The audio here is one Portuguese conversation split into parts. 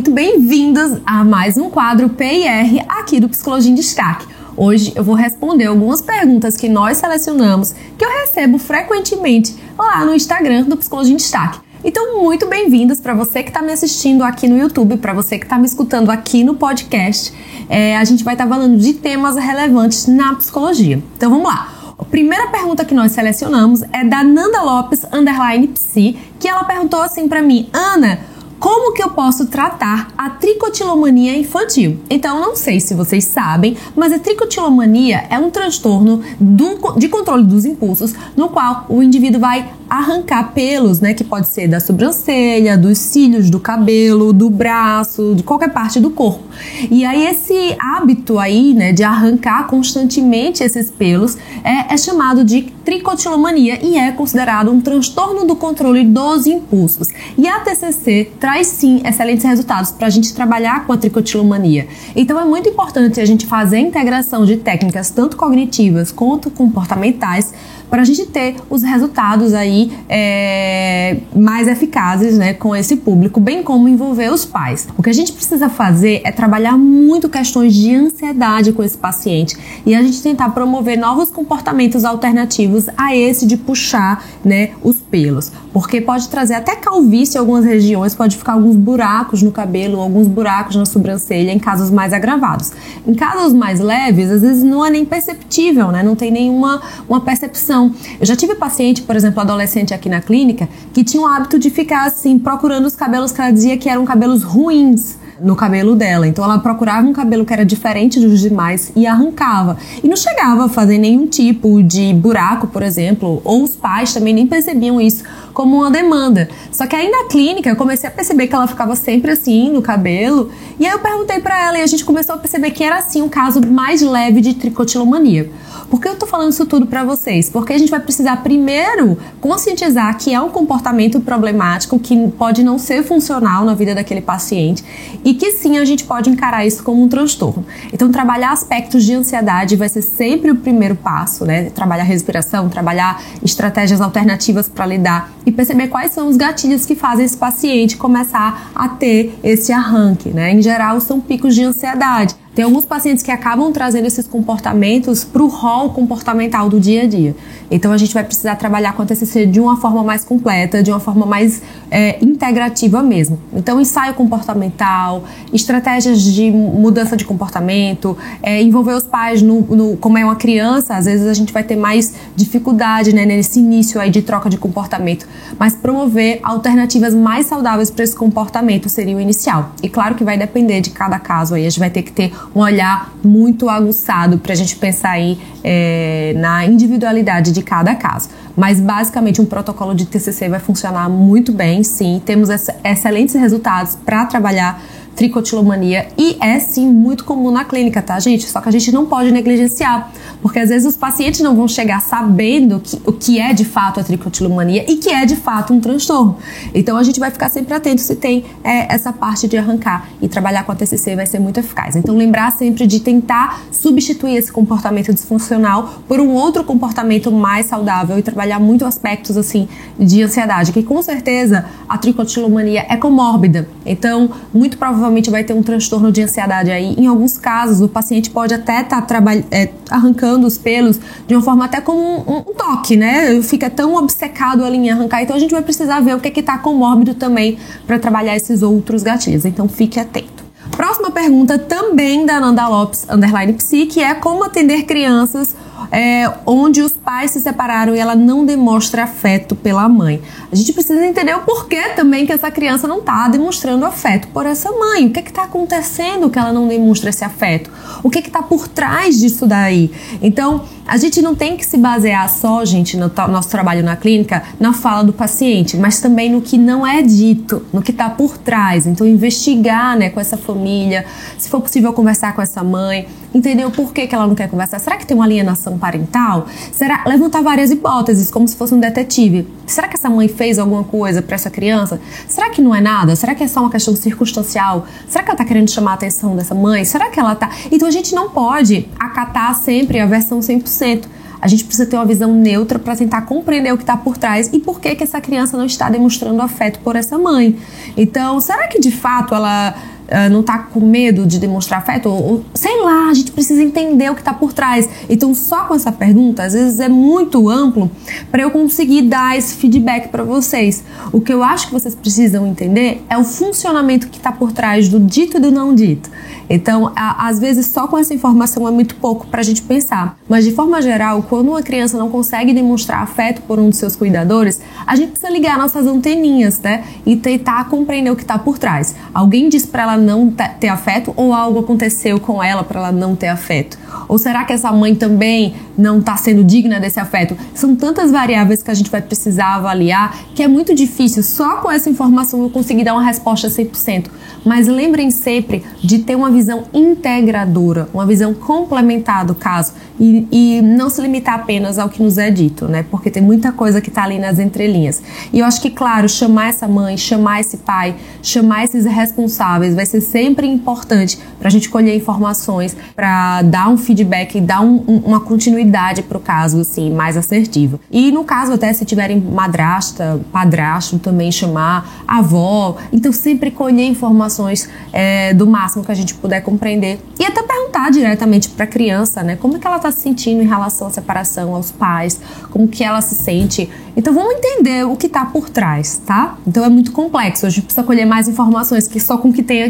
muito bem-vindos a mais um quadro PIR aqui do Psicologia em Destaque. Hoje eu vou responder algumas perguntas que nós selecionamos que eu recebo frequentemente lá no Instagram do Psicologia em Destaque. Então, muito bem-vindos para você que está me assistindo aqui no YouTube, para você que está me escutando aqui no podcast. É, a gente vai estar tá falando de temas relevantes na psicologia. Então, vamos lá. A primeira pergunta que nós selecionamos é da Nanda Lopes, underline psi, que ela perguntou assim para mim, Ana, como que eu posso tratar a tricotilomania infantil? Então, não sei se vocês sabem, mas a tricotilomania é um transtorno do, de controle dos impulsos, no qual o indivíduo vai arrancar pelos, né, que pode ser da sobrancelha, dos cílios do cabelo, do braço, de qualquer parte do corpo. E aí esse hábito aí, né, de arrancar constantemente esses pelos é, é chamado de tricotilomania e é considerado um transtorno do controle dos impulsos. E a TCC traz sim excelentes resultados para a gente trabalhar com a tricotilomania. Então é muito importante a gente fazer a integração de técnicas tanto cognitivas quanto comportamentais para a gente ter os resultados aí é, mais eficazes né, com esse público, bem como envolver os pais. O que a gente precisa fazer é trabalhar muito questões de ansiedade com esse paciente e a gente tentar promover novos comportamentos alternativos a esse de puxar né, os pelos, porque pode trazer até calvície em algumas regiões, pode ficar alguns buracos no cabelo, alguns buracos na sobrancelha em casos mais agravados. Em casos mais leves, às vezes não é nem perceptível, né? não tem nenhuma uma percepção não. Eu já tive paciente, por exemplo, adolescente aqui na clínica, que tinha o hábito de ficar assim, procurando os cabelos que ela dizia que eram cabelos ruins no cabelo dela. Então ela procurava um cabelo que era diferente dos demais e arrancava. E não chegava a fazer nenhum tipo de buraco, por exemplo, ou os pais também nem percebiam isso como uma demanda. Só que aí na clínica eu comecei a perceber que ela ficava sempre assim no cabelo, e aí eu perguntei para ela e a gente começou a perceber que era assim um caso mais leve de tricotilomania. Por que eu tô falando isso tudo para vocês? Porque a gente vai precisar primeiro conscientizar que é um comportamento problemático que pode não ser funcional na vida daquele paciente e que sim a gente pode encarar isso como um transtorno. Então trabalhar aspectos de ansiedade vai ser sempre o primeiro passo, né? Trabalhar respiração, trabalhar estratégias alternativas para lidar e perceber quais são os gatilhos que fazem esse paciente começar a ter esse arranque, né? Em geral são picos de ansiedade. Tem alguns pacientes que acabam trazendo esses comportamentos para o rol comportamental do dia a dia. Então a gente vai precisar trabalhar com a TCC de uma forma mais completa, de uma forma mais é, integrativa mesmo. Então ensaio comportamental, estratégias de mudança de comportamento, é, envolver os pais no, no, como é uma criança, às vezes a gente vai ter mais dificuldade né, nesse início aí de troca de comportamento, mas promover alternativas mais saudáveis para esse comportamento seria o inicial. E claro que vai depender de cada caso aí, a gente vai ter que ter um olhar muito aguçado para a gente pensar aí é, na individualidade de cada caso. Mas basicamente um protocolo de TCC vai funcionar muito bem, sim. Temos excelentes resultados para trabalhar tricotilomania e é sim muito comum na clínica, tá, gente? Só que a gente não pode negligenciar, porque às vezes os pacientes não vão chegar sabendo que, o que é de fato a tricotilomania e que é de fato um transtorno. Então a gente vai ficar sempre atento se tem é, essa parte de arrancar e trabalhar com a TCC vai ser muito eficaz. Então lembrar sempre de tentar substituir esse comportamento disfuncional por um outro comportamento mais saudável e trabalhar muito aspectos assim de ansiedade, que com certeza a tricotilomania é comórbida. Então, muito provavelmente vai ter um transtorno de ansiedade aí. Em alguns casos, o paciente pode até estar tá é, arrancando os pelos de uma forma até como um, um, toque, né? Fica tão obcecado ali em arrancar. Então a gente vai precisar ver o que está comórbido também para trabalhar esses outros gatilhos. Então fique atento. Próxima pergunta também da Nanda Lopes, underline psi, que é como atender crianças é, onde os pais se separaram e ela não demonstra afeto pela mãe. A gente precisa entender o porquê também que essa criança não está demonstrando afeto por essa mãe. O que está acontecendo que ela não demonstra esse afeto? O que está por trás disso daí? Então, a gente não tem que se basear só, gente, no nosso trabalho na clínica, na fala do paciente, mas também no que não é dito, no que está por trás. Então, investigar né, com essa família, se for possível conversar com essa mãe, entender o porquê que ela não quer conversar. Será que tem uma alienação parental? Será levantar várias hipóteses, como se fosse um detetive. Será que essa mãe fez alguma coisa para essa criança? Será que não é nada? Será que é só uma questão circunstancial? Será que ela tá querendo chamar a atenção dessa mãe? Será que ela tá? Então a gente não pode acatar sempre a versão 100%. a gente precisa ter uma visão neutra para tentar compreender o que está por trás e por que, que essa criança não está demonstrando afeto por essa mãe. Então, será que de fato ela uh, não está com medo de demonstrar afeto? Ou, ou, sei lá, a gente precisa entender o que está por trás. Então, só com essa pergunta, às vezes é muito amplo para eu conseguir dar esse feedback para vocês. O que eu acho que vocês precisam entender é o funcionamento que está por trás do dito e do não dito. Então, a, às vezes, só com essa informação é muito pouco para a gente pensar. Mas, de forma geral, quando uma criança não consegue demonstrar afeto por um dos seus cuidadores, a gente precisa ligar nossas anteninhas, né? E tentar compreender o que está por trás. Alguém diz para ela não ter afeto ou algo aconteceu com ela para ela não ter afeto? Ou será que essa mãe também não está sendo digna desse afeto? São tantas variáveis que a gente vai precisar avaliar que é muito difícil só com essa informação eu conseguir dar uma resposta 100%. Mas lembrem sempre de ter uma visão integradora, uma visão complementar do caso e, e não se limitar apenas ao que nos é dito, né? Porque tem muita coisa que está ali nas entrelinhas. E eu acho que, claro, chamar essa mãe, chamar esse pai, chamar esses responsáveis vai ser sempre importante para a gente colher informações, para dar um feedback e dar um, um, uma continuidade para o caso, assim, mais assertiva. E no caso, até se tiverem madrasta, padrasto, também chamar avó. Então, sempre colher informações é, do máximo que a gente puder compreender. E até perguntar diretamente para a criança, né? Como é que ela está se sentindo em relação à separação, aos pais, como que ela se sente. Então vamos entender o que está por trás, tá? Então é muito complexo, a gente precisa colher mais informações, que só com o que tem aqui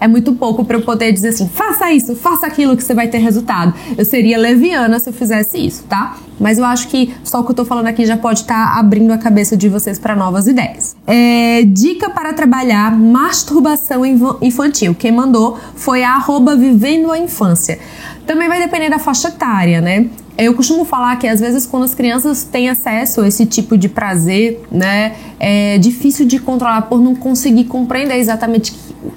é muito pouco para eu poder dizer assim, faça isso, faça aquilo que você vai ter resultado. Eu seria leviana se eu fizesse isso, tá? Mas eu acho que só o que eu tô falando aqui já pode estar tá abrindo a cabeça de vocês para novas ideias. É, dica para trabalhar masturbação infantil. Quem mandou foi a arroba vivendo a infância. Também vai depender da faixa etária, né? Eu costumo falar que às vezes quando as crianças têm acesso a esse tipo de prazer, né, é difícil de controlar por não conseguir compreender exatamente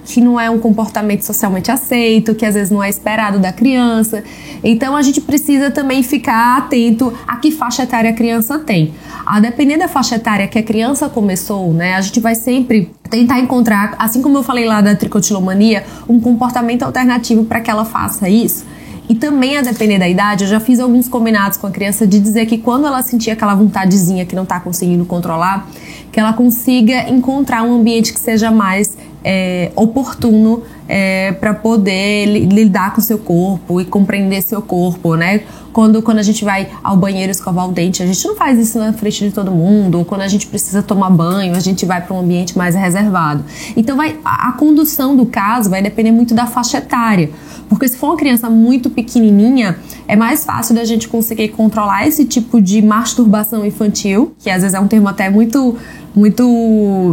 que não é um comportamento socialmente aceito, que às vezes não é esperado da criança. Então a gente precisa também ficar atento a que faixa etária a criança tem. A depender da faixa etária que a criança começou, né, a gente vai sempre tentar encontrar, assim como eu falei lá da tricotilomania, um comportamento alternativo para que ela faça isso. E também, a depender da idade, eu já fiz alguns combinados com a criança de dizer que quando ela sentir aquela vontadezinha que não está conseguindo controlar, que ela consiga encontrar um ambiente que seja mais é, oportuno é, para poder lidar com seu corpo e compreender seu corpo, né? Quando, quando a gente vai ao banheiro escovar o dente, a gente não faz isso na frente de todo mundo. Ou quando a gente precisa tomar banho, a gente vai para um ambiente mais reservado. Então, vai, a, a condução do caso vai depender muito da faixa etária. Porque se for uma criança muito pequenininha, é mais fácil da gente conseguir controlar esse tipo de masturbação infantil, que às vezes é um termo até muito, muito,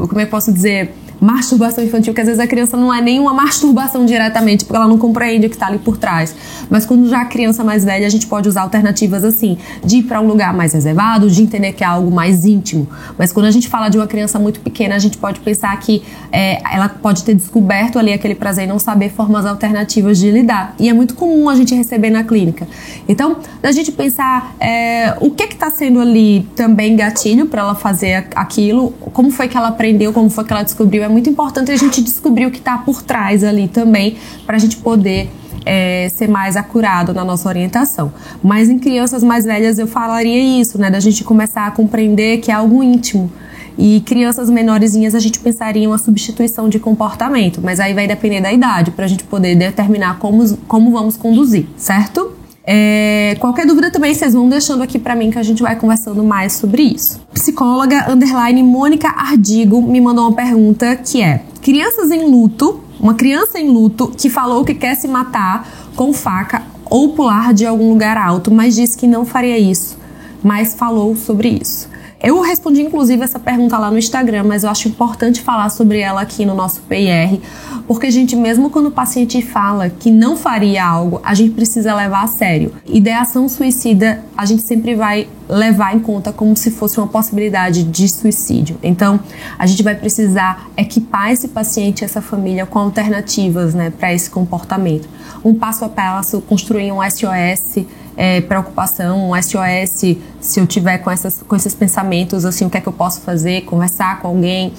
como é que posso dizer, masturbação infantil, que às vezes a criança não é nenhuma masturbação diretamente, porque ela não compreende o que está ali por trás. Mas quando já a criança mais velha, a gente pode usar alternativas assim, de ir para um lugar mais reservado, de entender que é algo mais íntimo. Mas quando a gente fala de uma criança muito pequena, a gente pode pensar que é, ela pode ter descoberto ali aquele prazer e não saber formas alternativas de lidar. E é muito comum a gente receber na clínica. Então, da gente pensar é, o que está sendo ali também gatilho para ela fazer aquilo, como foi que ela aprendeu, como foi que ela descobriu muito importante a gente descobrir o que está por trás ali também, para a gente poder é, ser mais acurado na nossa orientação. Mas em crianças mais velhas eu falaria isso, né? Da gente começar a compreender que é algo íntimo. E crianças menorzinhas a gente pensaria em uma substituição de comportamento, mas aí vai depender da idade para a gente poder determinar como, como vamos conduzir, certo? É, qualquer dúvida também vocês vão deixando aqui para mim que a gente vai conversando mais sobre isso. Psicóloga underline Mônica Ardigo me mandou uma pergunta que é: crianças em luto, uma criança em luto que falou que quer se matar com faca ou pular de algum lugar alto, mas disse que não faria isso, mas falou sobre isso. Eu respondi inclusive essa pergunta lá no Instagram, mas eu acho importante falar sobre ela aqui no nosso PR, porque gente, mesmo quando o paciente fala que não faria algo, a gente precisa levar a sério. Ideação suicida, a gente sempre vai levar em conta como se fosse uma possibilidade de suicídio. Então, a gente vai precisar equipar esse paciente, essa família com alternativas, né, para esse comportamento. Um passo a passo, construir um SOS é, preocupação, um SOS se eu tiver com, essas, com esses pensamentos, assim, o que é que eu posso fazer, conversar com alguém,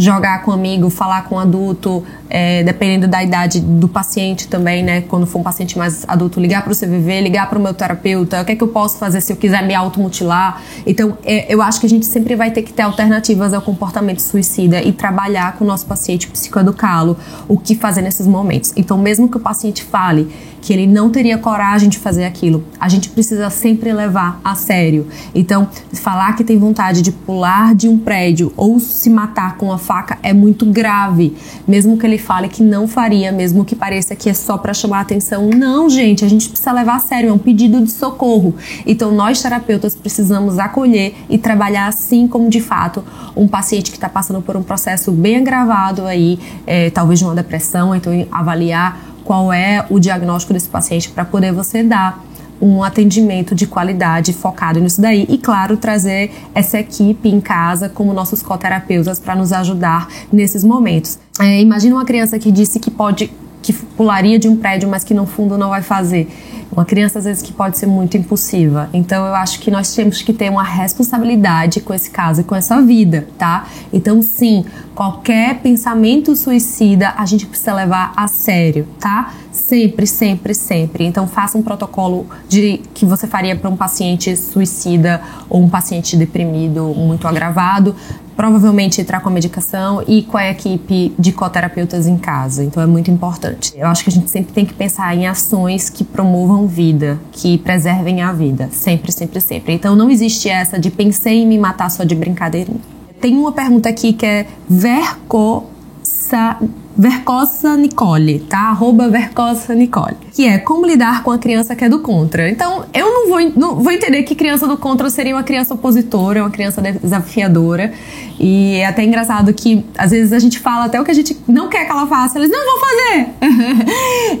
jogar com um amigo, falar com um adulto, é, dependendo da idade do paciente também, né? Quando for um paciente mais adulto, ligar para o CVV, ligar para o meu terapeuta, o que é que eu posso fazer se eu quiser me automutilar. Então, é, eu acho que a gente sempre vai ter que ter alternativas ao comportamento suicida e trabalhar com o nosso paciente, psicoeducá-lo, o que fazer nesses momentos. Então, mesmo que o paciente fale que ele não teria coragem de fazer aquilo, a gente precisa sempre levar a sério. Então, falar que tem vontade de pular de um prédio ou se matar com uma faca é muito grave, mesmo que ele fale que não faria, mesmo que pareça que é só para chamar atenção. Não, gente, a gente precisa levar a sério, é um pedido de socorro. Então, nós terapeutas precisamos acolher e trabalhar assim como de fato um paciente que está passando por um processo bem agravado aí, é, talvez de uma depressão, então avaliar qual é o diagnóstico desse paciente para poder você dar um atendimento de qualidade focado nisso daí e, claro, trazer essa equipe em casa como nossos coterapeutas para nos ajudar nesses momentos. É, imagina uma criança que disse que pode que pularia de um prédio, mas que no fundo não vai fazer. Uma criança às vezes que pode ser muito impulsiva. Então eu acho que nós temos que ter uma responsabilidade com esse caso e com essa vida, tá? Então sim, qualquer pensamento suicida a gente precisa levar a sério, tá? Sempre, sempre, sempre. Então faça um protocolo de que você faria para um paciente suicida ou um paciente deprimido muito agravado provavelmente entrar com a medicação e com a equipe de coterapeutas em casa. Então é muito importante. Eu acho que a gente sempre tem que pensar em ações que promovam vida, que preservem a vida. Sempre, sempre, sempre. Então não existe essa de pensei em me matar só de brincadeirinha. Tem uma pergunta aqui que é Vercosa Vercosa Nicole, tá? Arroba Vercosa Nicole. Que é como lidar com a criança que é do contra. Então, eu não vou, não vou entender que criança do contra seria uma criança opositora, uma criança desafiadora. E é até engraçado que, às vezes, a gente fala até o que a gente não quer que ela faça, eles não vão fazer!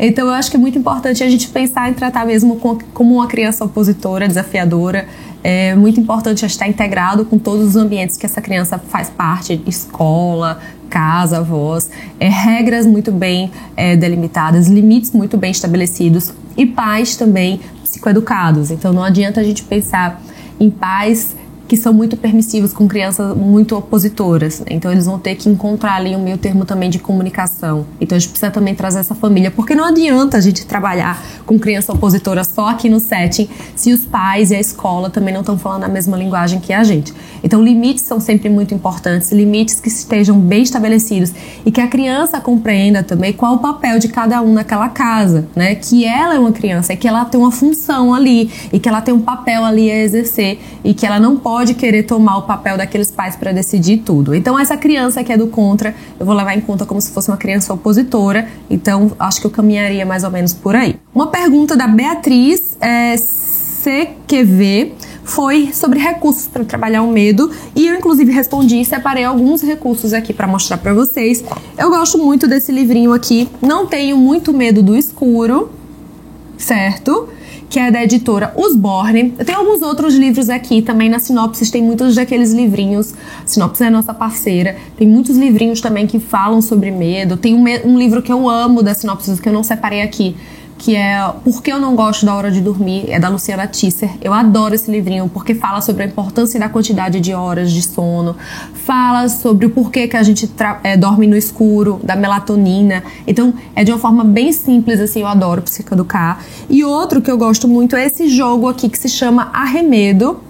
então, eu acho que é muito importante a gente pensar em tratar mesmo como uma criança opositora, desafiadora. É muito importante estar integrado com todos os ambientes que essa criança faz parte, escola, casa, avós, é, regras muito bem é, delimitadas, limites muito bem estabelecidos e pais também psicoeducados. Então não adianta a gente pensar em pais que são muito permissivos com crianças muito opositoras. Então eles vão ter que encontrar ali um meio termo também de comunicação. Então a gente precisa também trazer essa família, porque não adianta a gente trabalhar com criança opositora só aqui no setting se os pais e a escola também não estão falando a mesma linguagem que a gente. Então limites são sempre muito importantes, limites que estejam bem estabelecidos e que a criança compreenda também qual o papel de cada um naquela casa, né? Que ela é uma criança e que ela tem uma função ali e que ela tem um papel ali a exercer e que ela não pode pode querer tomar o papel daqueles pais para decidir tudo. Então, essa criança que é do contra, eu vou levar em conta como se fosse uma criança opositora. Então, acho que eu caminharia mais ou menos por aí. Uma pergunta da Beatriz é, CQV foi sobre recursos para trabalhar o medo e eu inclusive respondi e separei alguns recursos aqui para mostrar para vocês. Eu gosto muito desse livrinho aqui. Não tenho muito medo do escuro, certo? Que é da editora Usborne. Eu tenho alguns outros livros aqui também na Sinopsis, tem muitos daqueles livrinhos. A Sinopsis é nossa parceira. Tem muitos livrinhos também que falam sobre medo. Tem um, um livro que eu amo da Sinopsis que eu não separei aqui, que é Por que eu não gosto da hora de dormir, é da Luciana Tisser. Eu adoro esse livrinho porque fala sobre a importância da quantidade de horas de sono, fala sobre o porquê que a gente é, dorme no escuro, da melatonina. Então, é de uma forma bem simples, assim, eu adoro psicoeducar. E outro que eu gosto muito é esse jogo aqui que se chama Arremedo,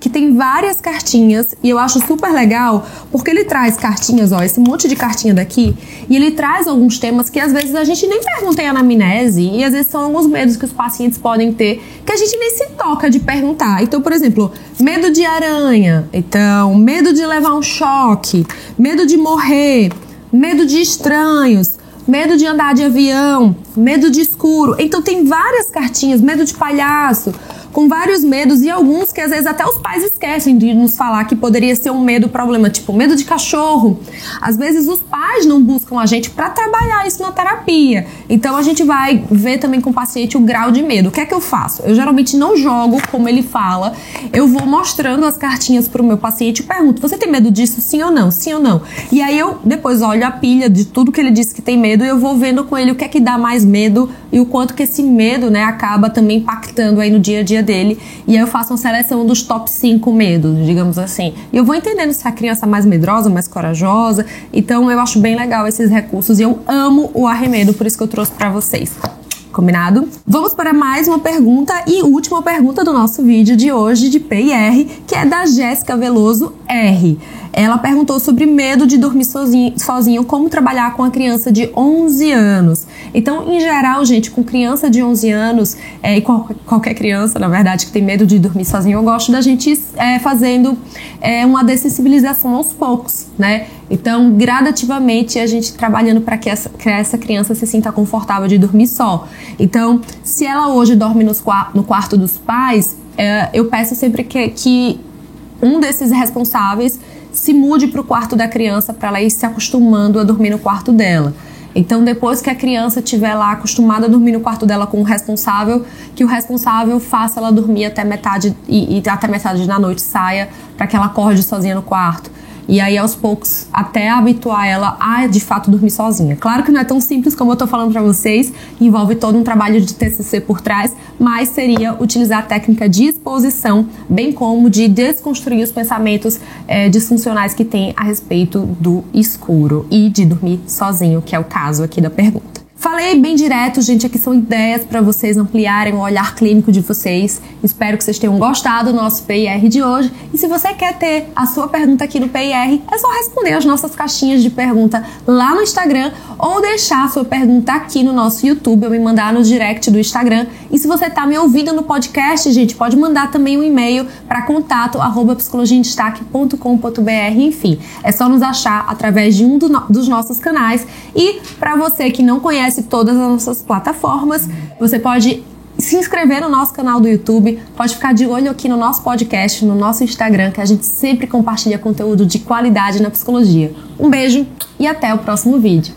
que tem várias cartinhas e eu acho super legal porque ele traz cartinhas, ó, esse monte de cartinha daqui, e ele traz alguns temas que às vezes a gente nem pergunta em anamnese e às vezes são alguns medos que os pacientes podem ter que a gente nem se toca de perguntar. Então, por exemplo, medo de aranha, então, medo de levar um choque, medo de morrer, medo de estranhos, medo de andar de avião, medo de escuro. Então tem várias cartinhas, medo de palhaço, com vários medos e alguns que às vezes até os pais esquecem de nos falar que poderia ser um medo problema, tipo medo de cachorro. Às vezes os pais não buscam a gente para trabalhar isso na terapia. Então a gente vai ver também com o paciente o grau de medo. O que é que eu faço? Eu geralmente não jogo como ele fala. Eu vou mostrando as cartinhas pro meu paciente e pergunto: "Você tem medo disso? Sim ou não? Sim ou não?". E aí eu depois olho a pilha de tudo que ele disse que tem medo e eu vou vendo com ele o que é que dá mais medo e o quanto que esse medo, né, acaba também impactando aí no dia a dia dele e aí eu faço uma seleção dos top 5 medos, digamos assim. E eu vou entendendo se a criança é mais medrosa, mais corajosa. Então eu acho bem legal esses recursos e eu amo o arremedo, por isso que eu trouxe para vocês. Combinado? Vamos para mais uma pergunta e última pergunta do nosso vídeo de hoje de PIR, que é da Jéssica Veloso R. Ela perguntou sobre medo de dormir sozinho, sozinho, como trabalhar com a criança de 11 anos. Então, em geral, gente, com criança de 11 anos, é, e qual, qualquer criança, na verdade, que tem medo de dormir sozinho, eu gosto da gente é, fazendo é, uma dessensibilização aos poucos, né? Então, gradativamente, a gente trabalhando para que, que essa, criança se sinta confortável de dormir só. Então, se ela hoje dorme nos, no quarto dos pais, é, eu peço sempre que, que um desses responsáveis se mude para o quarto da criança para ela ir se acostumando a dormir no quarto dela. Então, depois que a criança estiver lá acostumada a dormir no quarto dela com o responsável, que o responsável faça ela dormir até metade e, e até metade da noite saia para que ela acorde sozinha no quarto. E aí, aos poucos, até habituar ela a de fato dormir sozinha. Claro que não é tão simples como eu tô falando para vocês, envolve todo um trabalho de TCC por trás, mas seria utilizar a técnica de exposição, bem como de desconstruir os pensamentos é, disfuncionais que tem a respeito do escuro e de dormir sozinho, que é o caso aqui da pergunta. Falei bem direto, gente, aqui são ideias para vocês ampliarem o olhar clínico de vocês. Espero que vocês tenham gostado do nosso PIR de hoje. E se você quer ter a sua pergunta aqui no PIR, é só responder as nossas caixinhas de pergunta lá no Instagram ou deixar a sua pergunta aqui no nosso YouTube ou me mandar no direct do Instagram. E se você está me ouvindo no podcast, gente, pode mandar também um e-mail para contato Enfim, é só nos achar através de um do no dos nossos canais. E para você que não conhece conhece todas as nossas plataformas. Você pode se inscrever no nosso canal do YouTube, pode ficar de olho aqui no nosso podcast, no nosso Instagram, que a gente sempre compartilha conteúdo de qualidade na psicologia. Um beijo e até o próximo vídeo.